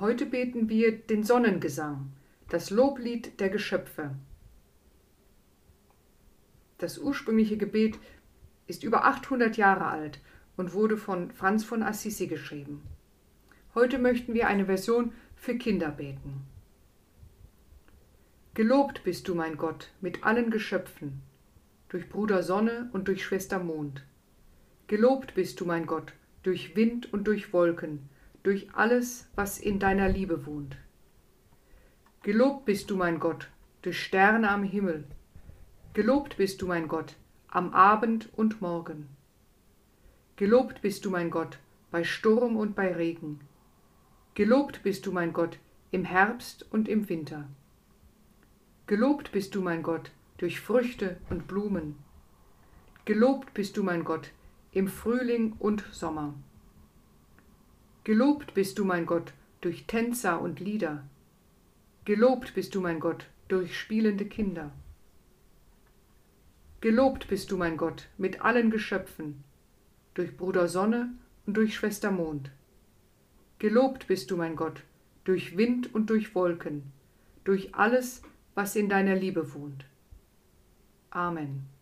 Heute beten wir den Sonnengesang, das Loblied der Geschöpfe. Das ursprüngliche Gebet ist über 800 Jahre alt und wurde von Franz von Assisi geschrieben. Heute möchten wir eine Version für Kinder beten. Gelobt bist du, mein Gott, mit allen Geschöpfen, durch Bruder Sonne und durch Schwester Mond. Gelobt bist du, mein Gott, durch Wind und durch Wolken, durch alles, was in deiner Liebe wohnt. Gelobt bist du, mein Gott, durch Sterne am Himmel. Gelobt bist du, mein Gott, am Abend und Morgen. Gelobt bist du, mein Gott, bei Sturm und bei Regen. Gelobt bist du, mein Gott, im Herbst und im Winter. Gelobt bist du, mein Gott, durch Früchte und Blumen. Gelobt bist du, mein Gott, im Frühling und Sommer. Gelobt bist du, mein Gott, durch Tänzer und Lieder. Gelobt bist du, mein Gott, durch spielende Kinder. Gelobt bist du, mein Gott, mit allen Geschöpfen, durch Bruder Sonne und durch Schwester Mond. Gelobt bist du, mein Gott, durch Wind und durch Wolken, durch alles, was in deiner Liebe wohnt. Amen.